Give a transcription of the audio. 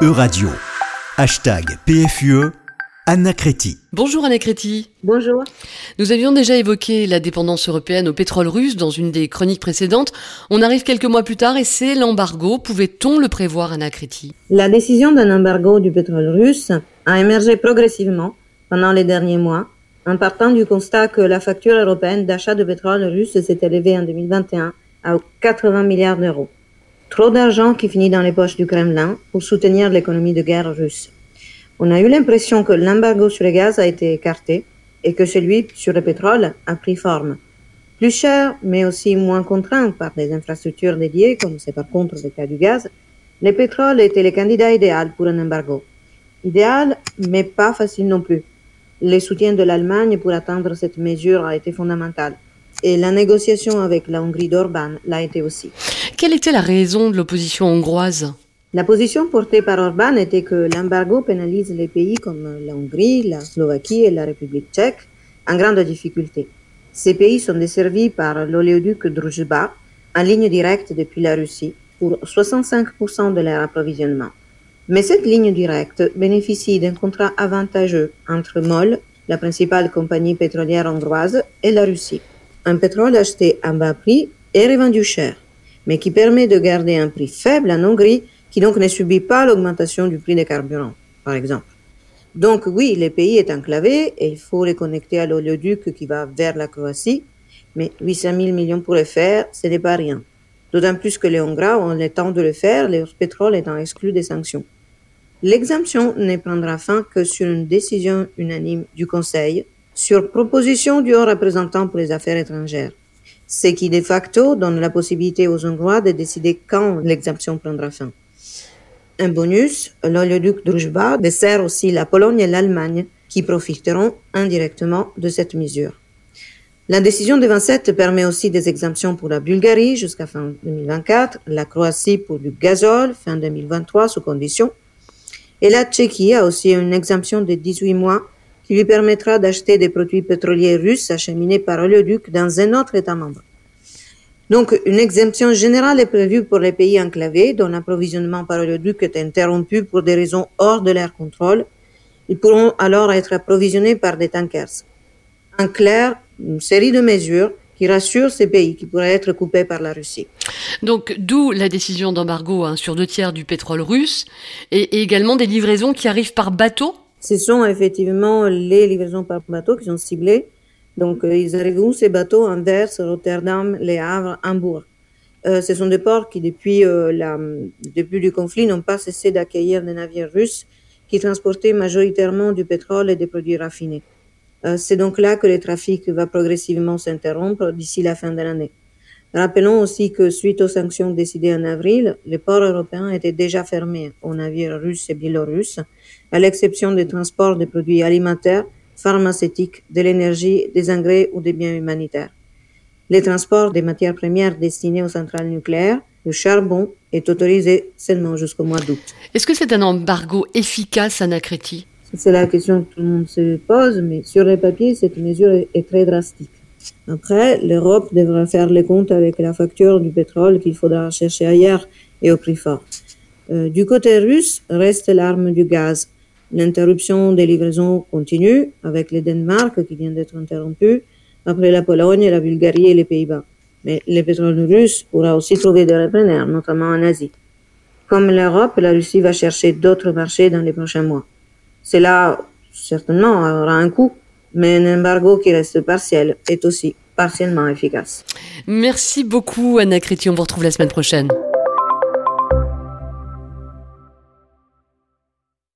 Euradio. Hashtag PFUE. Anna Créti. Bonjour Anna Créti. Bonjour. Nous avions déjà évoqué la dépendance européenne au pétrole russe dans une des chroniques précédentes. On arrive quelques mois plus tard et c'est l'embargo. Pouvait-on le prévoir, Anna Créti? La décision d'un embargo du pétrole russe a émergé progressivement pendant les derniers mois, en partant du constat que la facture européenne d'achat de pétrole russe s'est élevée en 2021 à 80 milliards d'euros. Trop d'argent qui finit dans les poches du Kremlin pour soutenir l'économie de guerre russe. On a eu l'impression que l'embargo sur le gaz a été écarté et que celui sur le pétrole a pris forme. Plus cher, mais aussi moins contraint par des infrastructures dédiées, comme c'est par contre le cas du gaz, le pétrole était le candidat idéal pour un embargo. Idéal, mais pas facile non plus. Le soutien de l'Allemagne pour atteindre cette mesure a été fondamental. Et la négociation avec la Hongrie d'Orban l'a été aussi. Quelle était la raison de l'opposition hongroise la position portée par Orban était que l'embargo pénalise les pays comme la Hongrie, la Slovaquie et la République tchèque en grande difficulté. Ces pays sont desservis par l'oléoduc Druzhba en ligne directe depuis la Russie pour 65% de leur approvisionnement. Mais cette ligne directe bénéficie d'un contrat avantageux entre MOL, la principale compagnie pétrolière hongroise, et la Russie. Un pétrole acheté à bas prix et revendu cher, mais qui permet de garder un prix faible en Hongrie qui donc ne subit pas l'augmentation du prix des carburants, par exemple. Donc oui, le pays est enclavé et il faut les connecter à l'oléoduc qui va vers la Croatie, mais 800 000 millions pour le faire, ce n'est pas rien. D'autant plus que les Hongrois ont le temps de le faire, leur pétrole étant exclu des sanctions. L'exemption ne prendra fin que sur une décision unanime du Conseil, sur proposition du haut représentant pour les affaires étrangères, ce qui de facto donne la possibilité aux Hongrois de décider quand l'exemption prendra fin. Un bonus, l'oléoduc Druzhba dessert aussi la Pologne et l'Allemagne qui profiteront indirectement de cette mesure. La décision de 27 permet aussi des exemptions pour la Bulgarie jusqu'à fin 2024, la Croatie pour du gazole fin 2023 sous condition, et la Tchéquie a aussi une exemption de 18 mois qui lui permettra d'acheter des produits pétroliers russes acheminés par oléoduc dans un autre État membre. Donc, une exemption générale est prévue pour les pays enclavés dont l'approvisionnement par oléoduc est interrompu pour des raisons hors de leur contrôle. Ils pourront alors être approvisionnés par des tankers. En clair, une série de mesures qui rassurent ces pays qui pourraient être coupés par la Russie. Donc, d'où la décision d'embargo hein, sur deux tiers du pétrole russe et, et également des livraisons qui arrivent par bateau Ce sont effectivement les livraisons par bateau qui sont ciblées donc, euh, ils arrivent où ces bateaux? Anvers, Rotterdam, Les Havres, Hambourg. Euh, ce sont des ports qui, depuis euh, le début du conflit, n'ont pas cessé d'accueillir des navires russes qui transportaient majoritairement du pétrole et des produits raffinés. Euh, c'est donc là que le trafic va progressivement s'interrompre d'ici la fin de l'année. Rappelons aussi que suite aux sanctions décidées en avril, les ports européens étaient déjà fermés aux navires russes et biélorusses, à l'exception des transports de produits alimentaires pharmaceutiques, de l'énergie, des engrais ou des biens humanitaires. Le transport des matières premières destinées aux centrales nucléaires, le charbon, est autorisé seulement jusqu'au mois d'août. Est-ce que c'est un embargo efficace, Anna Créti? C'est la question que tout le monde se pose, mais sur le papier, cette mesure est très drastique. Après, l'Europe devra faire les comptes avec la facture du pétrole qu'il faudra chercher ailleurs et au prix fort. Euh, du côté russe, reste l'arme du gaz, L'interruption des livraisons continue avec le Danemark qui vient d'être interrompu, après la Pologne, la Bulgarie et les Pays-Bas. Mais le pétrole russe pourra aussi trouver des repreneurs, notamment en Asie. Comme l'Europe, la Russie va chercher d'autres marchés dans les prochains mois. Cela, certainement, aura un coût, mais un embargo qui reste partiel est aussi partiellement efficace. Merci beaucoup, Anna Créti. On vous retrouve la semaine prochaine.